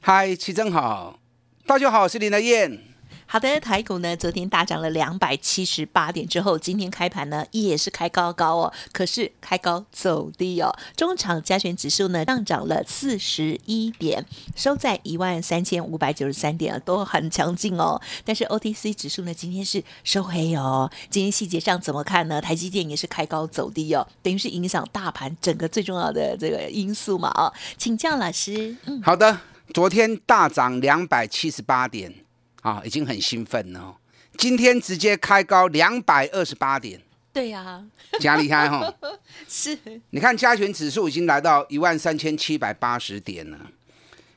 嗨，齐正好，大家好，我是林德燕。好的，台股呢昨天大涨了两百七十八点之后，今天开盘呢也是开高高哦，可是开高走低哦。中场加权指数呢上涨了四十一点，收在一万三千五百九十三点，都很强劲哦。但是 OTC 指数呢今天是收黑哦。今天细节上怎么看呢？台积电也是开高走低哦，等于是影响大盘整个最重要的这个因素嘛哦。请教老师，嗯，好的，昨天大涨两百七十八点。啊，已经很兴奋了。今天直接开高两百二十八点，对呀，加厉害哈。是，你看加权指数已经来到一万三千七百八十点了。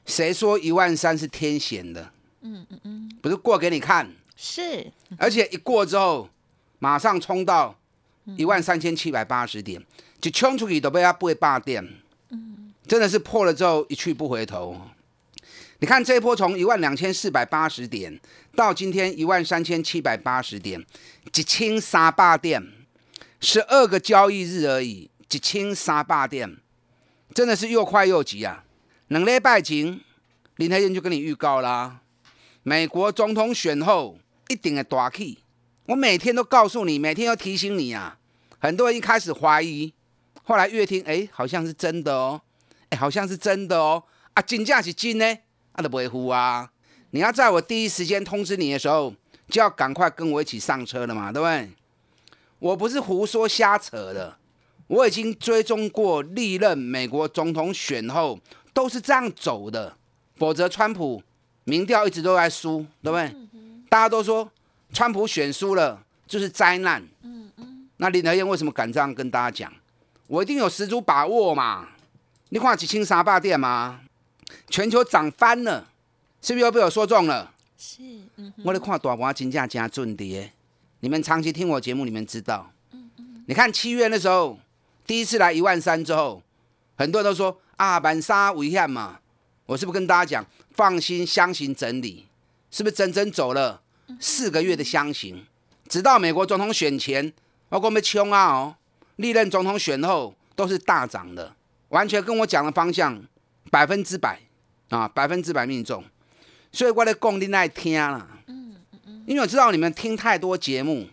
谁说一万三是天险的？嗯嗯嗯，不是过给你看。是，而且一过之后，马上冲到一万三千七百八十点，就冲出去都被它不会霸点。嗯，真的是破了之后一去不回头。你看这一波从一万两千四百八十点到今天一万三千七百八十点，一清三霸点，十二个交易日而已，一清三霸点，真的是又快又急啊！两礼拜前，林泰燕就跟你预告啦，美国总统选后一定会大起。我每天都告诉你，每天都提醒你啊。很多人一开始怀疑，后来越听，哎，好像是真的哦，哎，好像是真的哦，啊，金价是金呢。他都不会呼啊！你要在我第一时间通知你的时候，就要赶快跟我一起上车了嘛，对不对？我不是胡说瞎扯的，我已经追踪过历任美国总统选后都是这样走的，否则川普民调一直都在输，对不对？大家都说川普选输了就是灾难。嗯嗯。那林德燕为什么敢这样跟大家讲？我一定有十足把握嘛！你看几清沙坝店吗？全球涨翻了，是不是又被我说中了？是，我咧看大盘金价加准跌。你们长期听我节目，你们知道。你看七月那时候，第一次来一万三之后，很多人都说啊，板杀危险嘛。我是不是跟大家讲，放心箱型整理，是不是整整走了四个月的箱型？直到美国总统选前，包括我们穷啊哦，历任总统选后都是大涨的，完全跟我讲的方向。百分之百啊，百分之百命中，所以我的功力爱听啦。嗯嗯嗯，因为我知道你们听太多节目，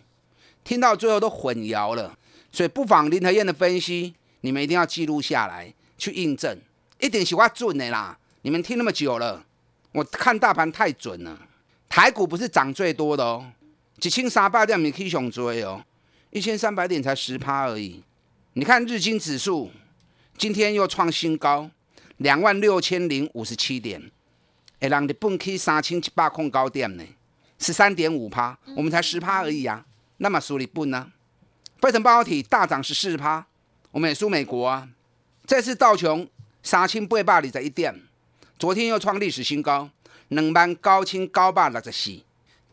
听到最后都混淆了，所以不妨林和燕的分析，你们一定要记录下来去印证，一点喜欢准的啦。你们听那么久了，我看大盘太准了，台股不是涨最多的哦，几千三百点你可以熊追哦，一千三百点才十趴而已。你看日经指数今天又创新高。两万六千零五十七点，哎，让日本去三千七百空高点呢，十三点五趴，我们才十趴而已啊。那么输日本呢？飞腾半导体大涨十四趴，我们也输美国啊。这次道琼三千八百二十一点，昨天又创历史新高，两万高清高百六十四，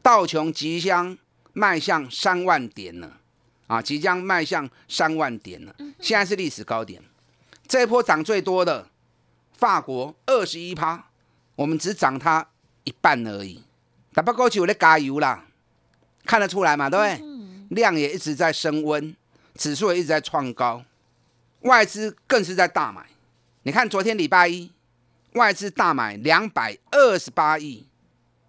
道琼即将迈向三万点了啊，即将迈向三万点了，现在是历史高点，这一波涨最多的。法国二十一趴，我们只涨它一半而已。打不过去，我在加油啦，看得出来嘛，对不对？量也一直在升温，指数也一直在创高，外资更是在大买。你看昨天礼拜一，外资大买两百二十八亿，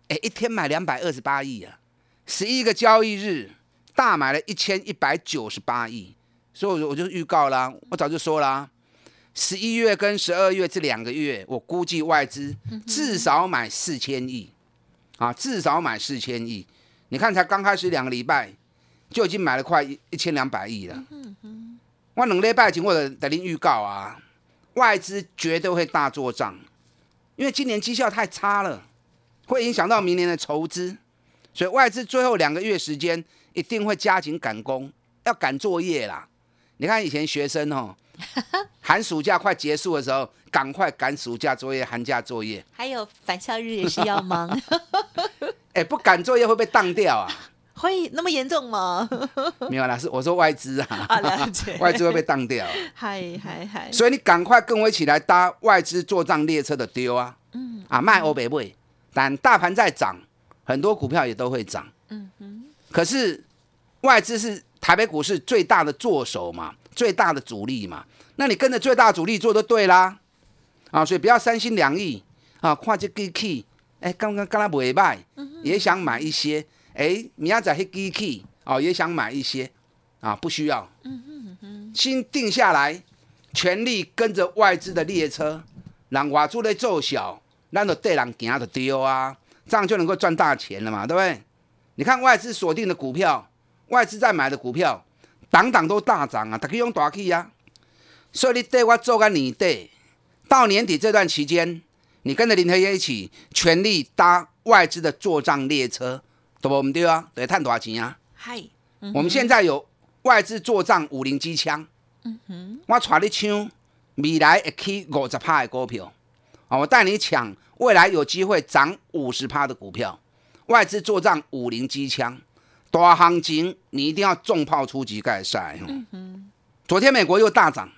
哎，一天买两百二十八亿啊！十一个交易日大买了一千一百九十八亿，所以我就预告啦，我早就说啦。十一月跟十二月这两个月，我估计外资至少买四千亿，啊，至少买四千亿。你看，才刚开始两个礼拜，就已经买了快一一千两百亿了。我两礼拜前我的在您预告啊，外资绝对会大做账，因为今年绩效太差了，会影响到明年的筹资，所以外资最后两个月时间一定会加紧赶工，要赶作业啦。你看以前学生哦。寒暑假快结束的时候，赶快赶暑假作业、寒假作业。还有返校日也是要忙，哎，不赶作业会被当掉啊？会那么严重吗？没有啦，是我说外资啊，啊了解外资会被当掉。嗨嗨嗨，所以你赶快跟我一起来搭外资做账列车的丢啊！嗯啊，卖欧北贝，但大盘在涨，很多股票也都会涨。嗯哼。可是外资是台北股市最大的做手嘛，最大的主力嘛，那你跟着最大主力做就对啦。啊，所以不要三心两意啊，看这机器，哎，刚刚刚才不卖，也想买一些，哎，明仔载迄机器哦，也想买一些，啊，不需要。嗯哼哼。先定下来。全力跟着外资的列车，让外资的做小，咱就对人行就丢啊，这样就能够赚大钱了嘛，对不对？你看外资锁定的股票，外资在买的股票，档档都大涨啊，大家用大气啊。所以你对我做个年底，到年底这段期间，你跟着林和业一起全力搭外资的做账列车，对不？我们对啊，得赚多少钱啊？嗨，我们现在有外资做账五零机枪。嗯哼我带你抢未来会起五十趴的股票，啊，我带你抢未来有机会涨五十趴的股票。外资做账五零机枪，大行情你一定要重炮出击盖赛。昨天美国又大涨，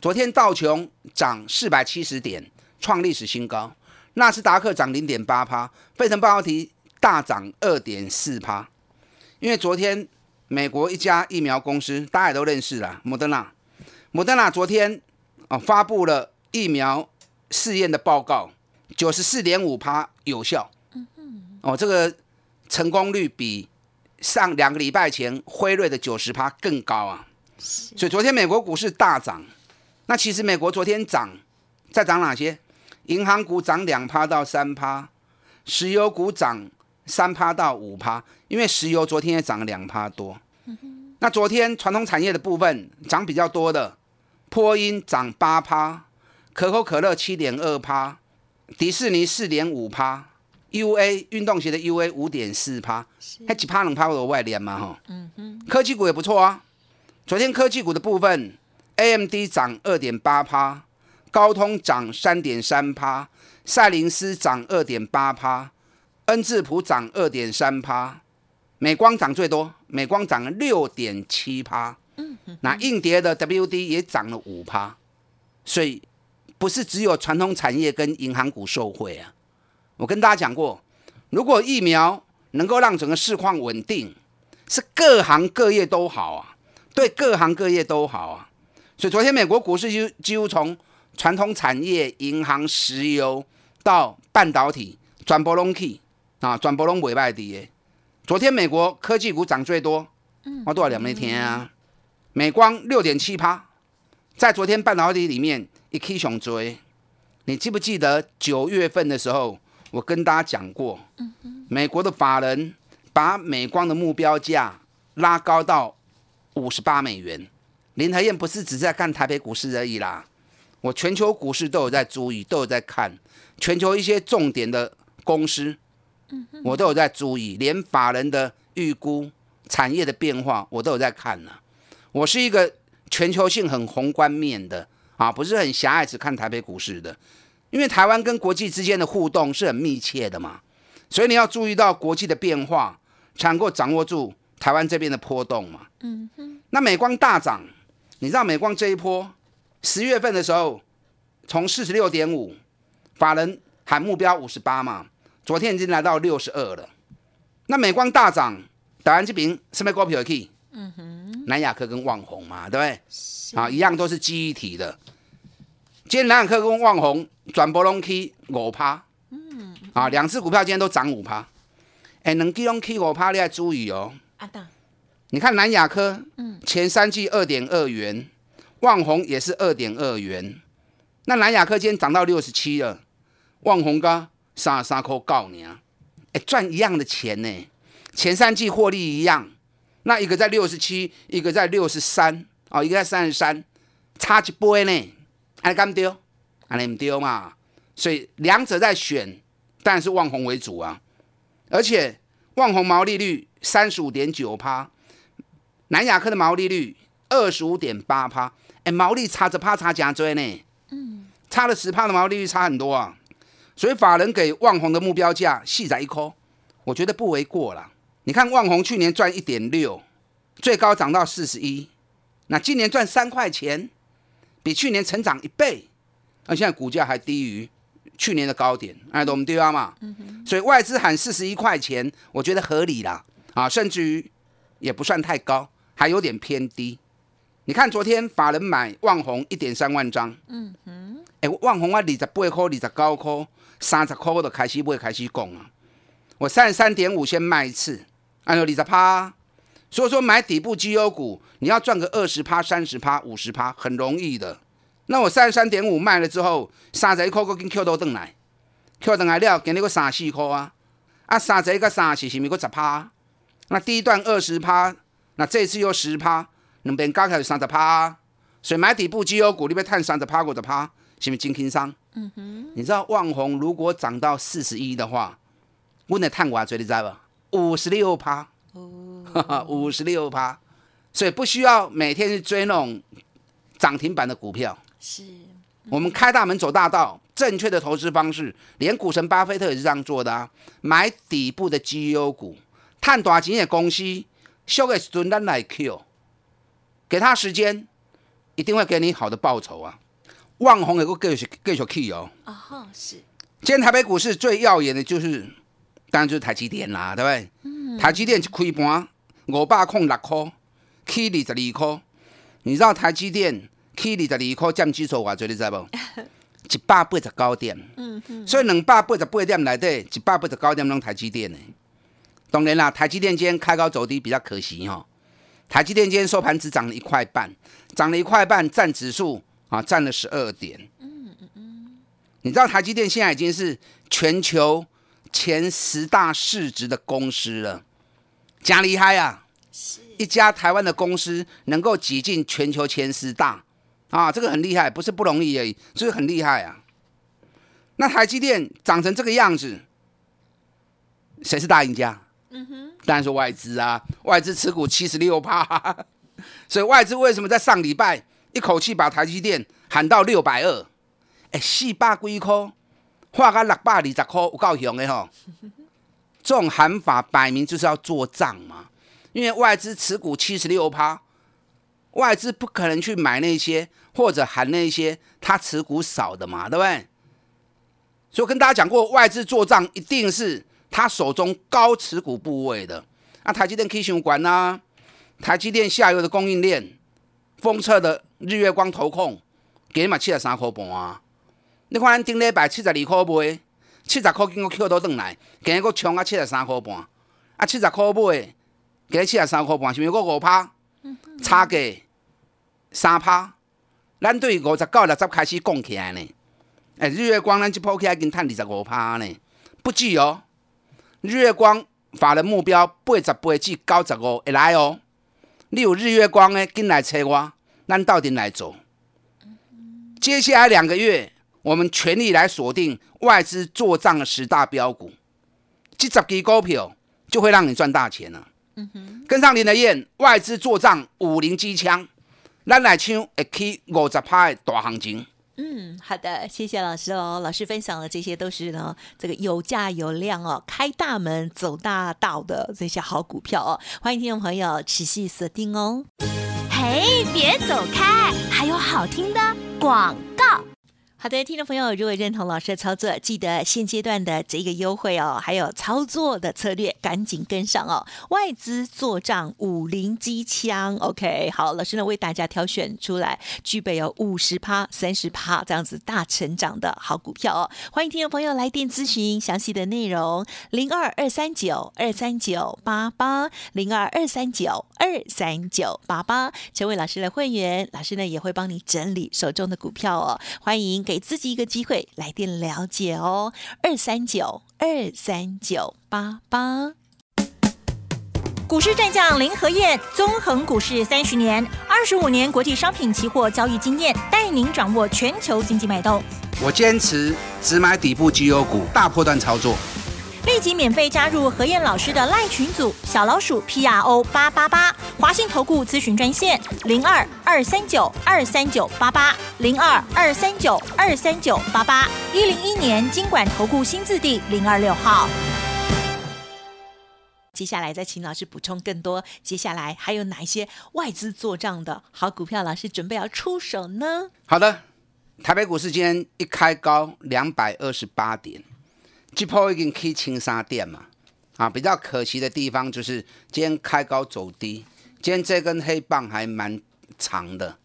昨天道琼涨四百七十点，创历史新高。纳斯达克涨零点八趴，费城半导体大涨二点四趴。因为昨天。美国一家疫苗公司，大家也都认识啦，莫德纳。莫德纳昨天啊发布了疫苗试验的报告，九十四点五趴有效。哦，这个成功率比上两个礼拜前辉瑞的九十趴更高啊。所以昨天美国股市大涨。那其实美国昨天涨，在涨哪些？银行股涨两趴到三趴，石油股涨。三趴到五趴，因为石油昨天也涨了两趴多。那昨天传统产业的部分涨比较多的，波音涨八趴，可口可乐七点二趴，迪士尼四点五趴，U A 运动鞋的 U A 五点四趴，还几趴两趴有外联嘛哈。嗯嗯科技股也不错啊，昨天科技股的部分，A M D 涨二点八趴，高通涨三点三趴，赛灵思涨二点八趴。恩智浦涨二点三趴，美光涨最多，美光涨了六点七趴。嗯，那硬碟的 WD 也涨了五趴，所以不是只有传统产业跟银行股受惠啊。我跟大家讲过，如果疫苗能够让整个市况稳定，是各行各业都好啊，对各行各业都好啊。所以昨天美国股市就几乎从传统产业、银行、石油到半导体转波隆起。啊，转波拢袂歹的。昨天美国科技股涨最多，我多少两那天啊？美光六点七趴，在昨天半导体里面一 K 熊追。你记不记得九月份的时候，我跟大家讲过，美国的法人把美光的目标价拉高到五十八美元。林台燕不是只在看台北股市而已啦，我全球股市都有在注意，都有在看全球一些重点的公司。我都有在注意，连法人的预估、产业的变化，我都有在看呢。我是一个全球性很宏观面的啊，不是很狭隘只看台北股市的。因为台湾跟国际之间的互动是很密切的嘛，所以你要注意到国际的变化，才能够掌握住台湾这边的波动嘛。嗯哼。那美光大涨，你知道美光这一波十月份的时候，从四十六点五，法人喊目标五十八嘛。昨天已经来到六十二了，那美光大涨，打完这边什么股票可以？嗯哼，南亚科跟旺宏嘛，对不对？啊，一样都是记忆体的。今天南亚科跟旺宏转波隆 K 五趴，嗯，啊，两只股票今天都涨五趴。哎，能基隆 K 五趴，你要注意哦。阿大，你看南亚科，嗯，前三季二点二元，旺宏也是二点二元。那南亚科今天涨到六十七了，旺宏刚。三三块告你啊！哎，赚一样的钱呢，前三季获利一样，那一个在六十七，一个在六十三，哦，一个在三十三，差一倍呢，还敢丢？还能丢嘛？所以两者在选，当然是望红为主啊。而且望红毛利率三十五点九趴，南亚科的毛利率二十五点八趴，哎，毛利差着趴差加追呢，嗯，差了十趴的毛利率差很多啊。所以法人给旺宏的目标价细仔一抠，我觉得不为过了。你看旺宏去年赚一点六，最高涨到四十一，那今年赚三块钱，比去年成长一倍，那现在股价还低于去年的高点，哎，懂对啊嘛？所以外资喊四十一块钱，我觉得合理啦，啊，甚至于也不算太高，还有点偏低。你看昨天法人买旺宏一点三万张，嗯哼，哎，旺宏啊，二十八块，二十九块。三十块我都开始不会开始讲啊！我三十三点五先卖一次，按照二十趴，所以说买底部绩优股，你要赚个二十趴、三十趴、五十趴，很容易的。那我三十三点五卖了之后，三十一块我跟 Q 都等来，Q 等来了，给你个三四块啊！啊，三十一个三十是咪个十趴？那第一段二十趴，那这次又十趴，两边加起来三十趴。所以买底部绩优股，你要赚三十趴、五十趴，是咪真轻松？嗯哼，你知道旺宏如果涨到四十一的话，我能探瓜追你知吧？五十六趴，哦，五十六趴，所以不需要每天去追那种涨停板的股票。是，我们开大门走大道，正确的投资方式，连股神巴菲特也是这样做的啊！买底部的绩优股，探大钱的公司，修个准单来 Q，给他时间，一定会给你好的报酬啊！旺红有个继续继续去哦。啊哈，是。今天台北股市最耀眼的就是，当然就是台积电啦，对不对？嗯。台积电开盘五百空六块，起二十二块。你知道台积电起二十二块占指数偌多，你知不？一百八十九点。嗯嗯。所以两百八十八点内底，一百八十九点拢台积电的。当然啦，台积电今天开高走低比较可惜哦。台积电今天收盘只涨了一块半，涨了一块半占指数。啊，占了十二点。嗯嗯嗯，你知道台积电现在已经是全球前十大市值的公司了，加厉害啊！是一家台湾的公司能够挤进全球前十大啊，这个很厉害，不是不容易而已，就是很厉害啊。那台积电长成这个样子，谁是大赢家？嗯哼，当然是外资啊，外资持股七十六趴，所以外资为什么在上礼拜？一口气把台积电喊到六百二，哎，四百几块，画个六百二十块，有够凶的吼！这种喊法摆明就是要做账嘛，因为外资持股七十六趴，外资不可能去买那些或者喊那些他持股少的嘛，对不对？所以我跟大家讲过，外资做账一定是他手中高持股部位的。那台积电可以想管呐，台积电下游的供应链，封测的。日月光投控，给你买七十三块半啊！你看顶礼拜七十二块卖，七十块经过 Q 倒转来，今日佫冲啊七十三块半，啊七十块买，今日七十三块半，是毋是佫五趴？差价三趴，咱对五十九六十开始讲起来呢。哎，日月光咱即铺起来已经赚二十五趴呢，不止哦。日月光法人目标八十八至九十五会来哦。你有日月光的，紧来找我。咱到底来走？接下来两个月，我们全力来锁定外资做账的十大标股，这十支股票就会让你赚大钱了。嗯哼，跟上林德燕，外资做账五零机枪，咱来抢一起五十趴的大行情。嗯，好的，谢谢老师哦。老师分享的这些都是呢，这个有价有量哦，开大门走大道的这些好股票哦。欢迎听众朋友持续锁定哦。嘿，别走开！还有好听的广告。好的，听众朋友，如果认同老师的操作，记得现阶段的这个优惠哦，还有操作的策略，赶紧跟上哦。外资做账五零机枪，OK，好，老师呢为大家挑选出来，具备有五十趴、三十趴这样子大成长的好股票哦。欢迎听众朋友来电咨询详细的内容，零二二三九二三九八八，零二二三九二三九八八，成为老师的会员，老师呢也会帮你整理手中的股票哦。欢迎。给自己一个机会来电了解哦，二三九二三九八八。股市战将林和燕，纵横股市三十年，二十五年国际商品期货交易经验，带您掌握全球经济脉动。我坚持只买底部绩优股，大波段操作。立即免费加入何燕老师的赖群组，小老鼠 P R O 八八八，华信投顾咨询专线零二二三九二三九八八零二二三九二三九八八，一零一年经管投顾新字第零二六号。接下来再请老师补充更多，接下来还有哪一些外资做账的好股票，老师准备要出手呢？好的，台北股市今天一开高两百二十八点，这波已经可以清三点嘛。啊，比较可惜的地方就是今天开高走低，今天这根黑棒还蛮长的，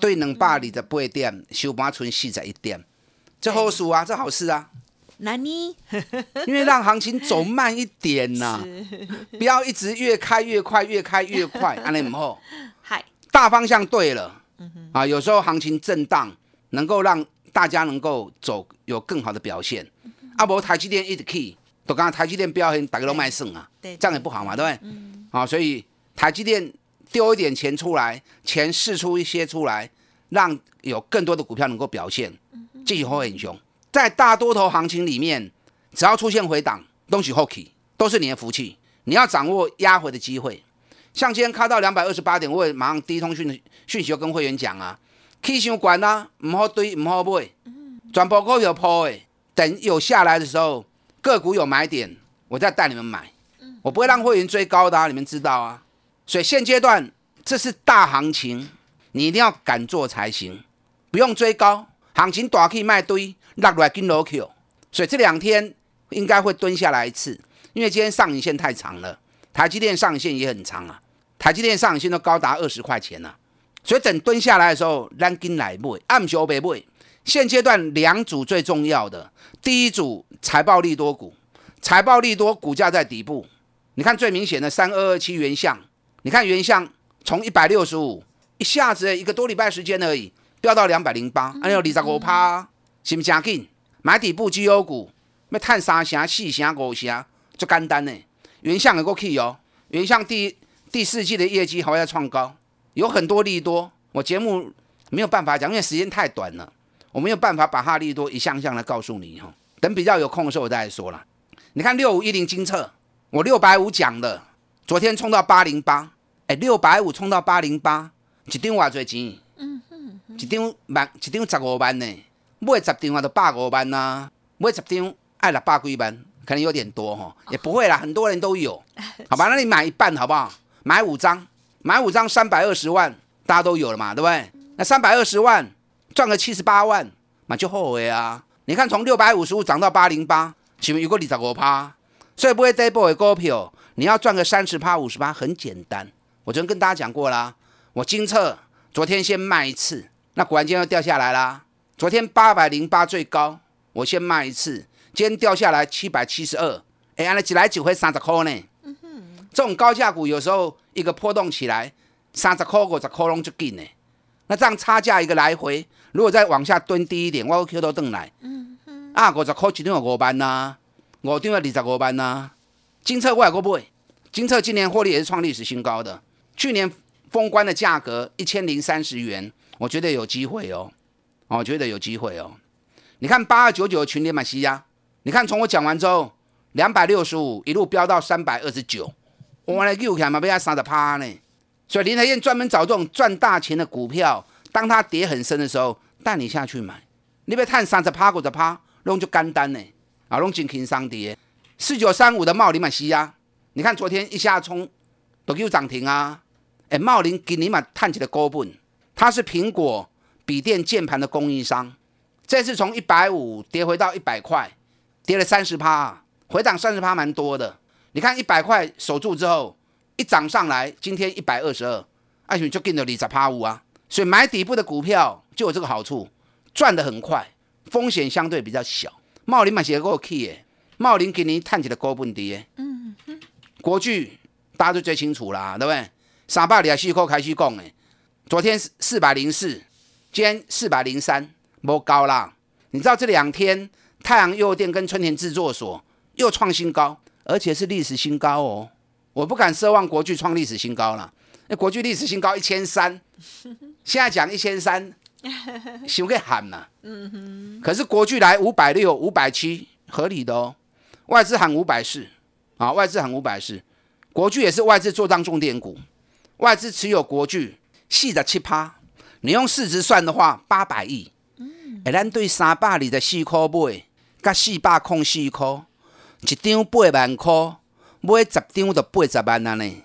对能霸里的八点，收盘存四十一点，这好事啊，这好事啊。那你 因为让行情走慢一点呐、不要一直越开越快，越开越快，安尼唔好。嗨，大方向对了，啊，有时候行情震荡，能够让大家能够走有更好的表现。啊，无台积电一直 key，都刚刚台积电表现，大家都卖剩啊，对这样也不好嘛，对不对？啊，所以台积电丢一点钱出来，钱释出一些出来，让有更多的股票能够表现，继续后很凶。在大多头行情里面，只要出现回档，东西后 key 都是你的福气，你要掌握压回的机会。像今天开到两百二十八点，我也马上第一通讯讯息就跟会员讲啊，K 伤管啊，唔好堆，唔好买，全部股票抛诶，等有下来的时候，个股有买点，我再带你们买，我不会让会员追高的、啊，你们知道啊。所以现阶段这是大行情，你一定要敢做才行，不用追高，行情大可以卖堆，落来跟楼 Q，所以这两天应该会蹲下来一次，因为今天上影线太长了。台积电上影线也很长啊，台积电上影线都高达二十块钱了、所以等蹲下来的时候，咱跟来买，暗修北买。现阶段两组最重要的，第一组财报利多股，财报利多股价在底部，你看最明显的三二二七原相，你看原相从一百六十五一下子一个多礼拜时间而已，飙到两百零八，哎呦，二十五趴，是不是真紧？买底部绩优股，要探三成、四成、五成，就简单呢。原相能够 key 哦，原相第第四季的业绩还会再创高，有很多利多。我节目没有办法讲，因为时间太短了，我没有办法把哈利多一项项的告诉你哈。等比较有空的时候我再来说了。你看六五一零金策，我六百五讲的，昨天冲到八零八，哎，六百五冲到八零八，一张偌多钱？嗯嗯，一张万，一张十五万呢，买十张啊，都百五万呐、买十张爱六百几万。可能有点多哈，也不会啦，很多人都有，好吧？那你买一半好不好？买五张，买五张三百二十万，大家都有了嘛，对不对？那三百二十万赚个七十八万，那就后悔啊！你看从六百五十五涨到八零八，请问有个二十五趴，所以不会 double 的股票，你要赚个三十趴、五十趴很简单。我昨天跟大家讲过啦，我金策昨天先卖一次，那果然今天又掉下来啦。昨天八百零八最高，我先卖一次。今天掉下来七百七十二，哎，按了几来几回三十块呢？这种高价股有时候一个波动起来，三十块五十块拢就紧呢。那这样差价一个来回，如果再往下蹲低一点，我 Q 都登来，嗯嗯啊，五十块一张有五万呐、五张要二十五班呐、金策我也过买，金策今年获利也是创历史新高的，去年封关的价格一千零三十元，我觉得有机会哦，哦，我觉得有机会哦。你看八二九九群联马西呀。你看，从我讲完之后，两百六十五一路飙到三百二十九，我来又看嘛，被他杀的趴呢。所以林台燕专门找这种赚大钱的股票，当它跌很深的时候，带你下去买。你别探三十趴、五十趴，弄就干单呢，啊，弄金平商跌。四九三五的茂林马西亚，你看昨天一下冲都又涨停啊！哎，茂林给你嘛探起的高本，它是苹果笔电键盘的供应商，这次从一百五跌回到一百块。跌了三十趴，回档三十趴蛮多的。你看一百块守住之后，一涨上来，今天一百二十二，而且就跟着二十趴五啊。所以买底部的股票就有这个好处，赚得很快，风险相对比较小。茂林买些够 key 耶，茂林给你探起的高本跌。嗯嗯国巨大家都最清楚啦，对不对？三百二十四块开始讲诶，昨天四百零四，今天四百零三，不高啦。你知道这两天？太阳诱电跟春田制作所又创新高，而且是历史新高哦！我不敢奢望国巨创历史新高了，那国巨历史新高一千三，现在讲一千三，想给喊了。嗯哼。可是国巨来五百六、五百七，合理的哦。外资喊五百四，啊，外资喊五百四，国巨也是外资做当重点股，外资持有国巨四十七趴，你用市值算的话，八百亿。嗯，哎，咱对三百二十四块买，甲四百空四块，一张八万块，买十张就八十万安尼，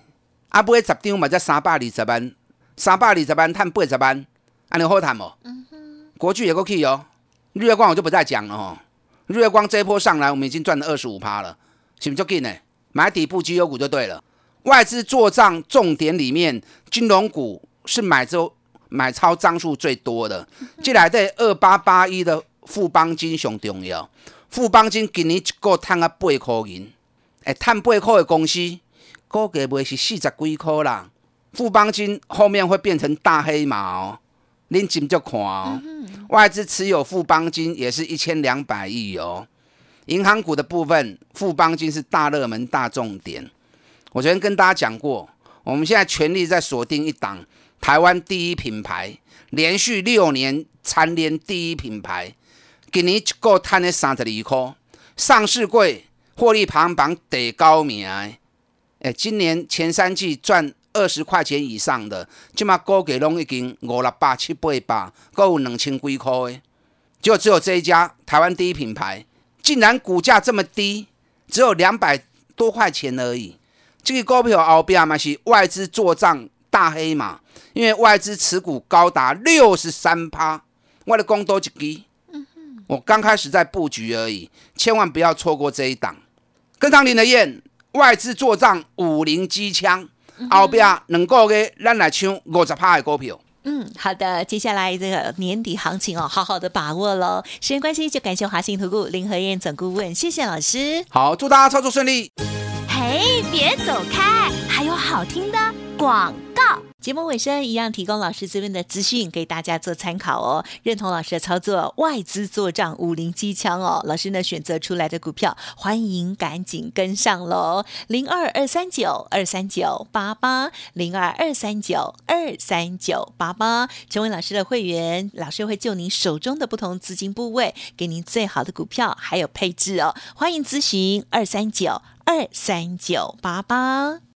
啊，买十张嘛才三百二十万，三百二十万赚八十万，安尼好赚无？嗯哼，国巨也够去哦，日月光我就不再讲了哦。日月光这一波上来，我们已经赚了二十五趴了，是不是就紧呢？买底部绩优股就对了。外资做账重点里面，金融股是买周买超张数最多的。进来的二八八一的富邦金上重要，富邦金今年一个赚啊八块银，哎，赚八块的公司，估计卖是四十几块啦。富邦金后面会变成大黑马哦，恁紧就看哦。外资持有富邦金也是一千两百亿哦。银行股的部分，富邦金是大热门、大重点。我昨天跟大家讲过，我们现在全力在锁定一档台湾第一品牌，连续六年蝉联第一品牌，今年一个赚了三十二块，上市柜获利排行榜得高名。哎，今年前三季赚。二十块钱以上的，即马估计拢已经五六百、七八百，够有两千几块的。就只有这一家台湾第一品牌，竟然股价这么低，只有两百多块钱而已。这个股票后边嘛是外资做账大黑马，因为外资持股高达六十三趴。我的讲多一支，我刚开始在布局而已，千万不要错过这一档。跟上林的燕，外资做账五零机枪。后边两个月，咱来抢五十趴的股票。嗯，好的，接下来这个年底行情哦，好好的把握喽。时间关系，就感谢华信投顾林和燕总顾问，谢谢老师。好，祝大家操作顺利。嘿，别走开，还有好听的广告。节目尾声一样提供老师这边的资讯给大家做参考哦。认同老师的操作，外资做账五零机枪哦。老师呢选择出来的股票，欢迎赶紧跟上喽。零二二三九二三九八八零二二三九二三九八八，成为老师的会员，老师会就您手中的不同资金部位，给您最好的股票还有配置哦。欢迎咨询二三九二三九八八。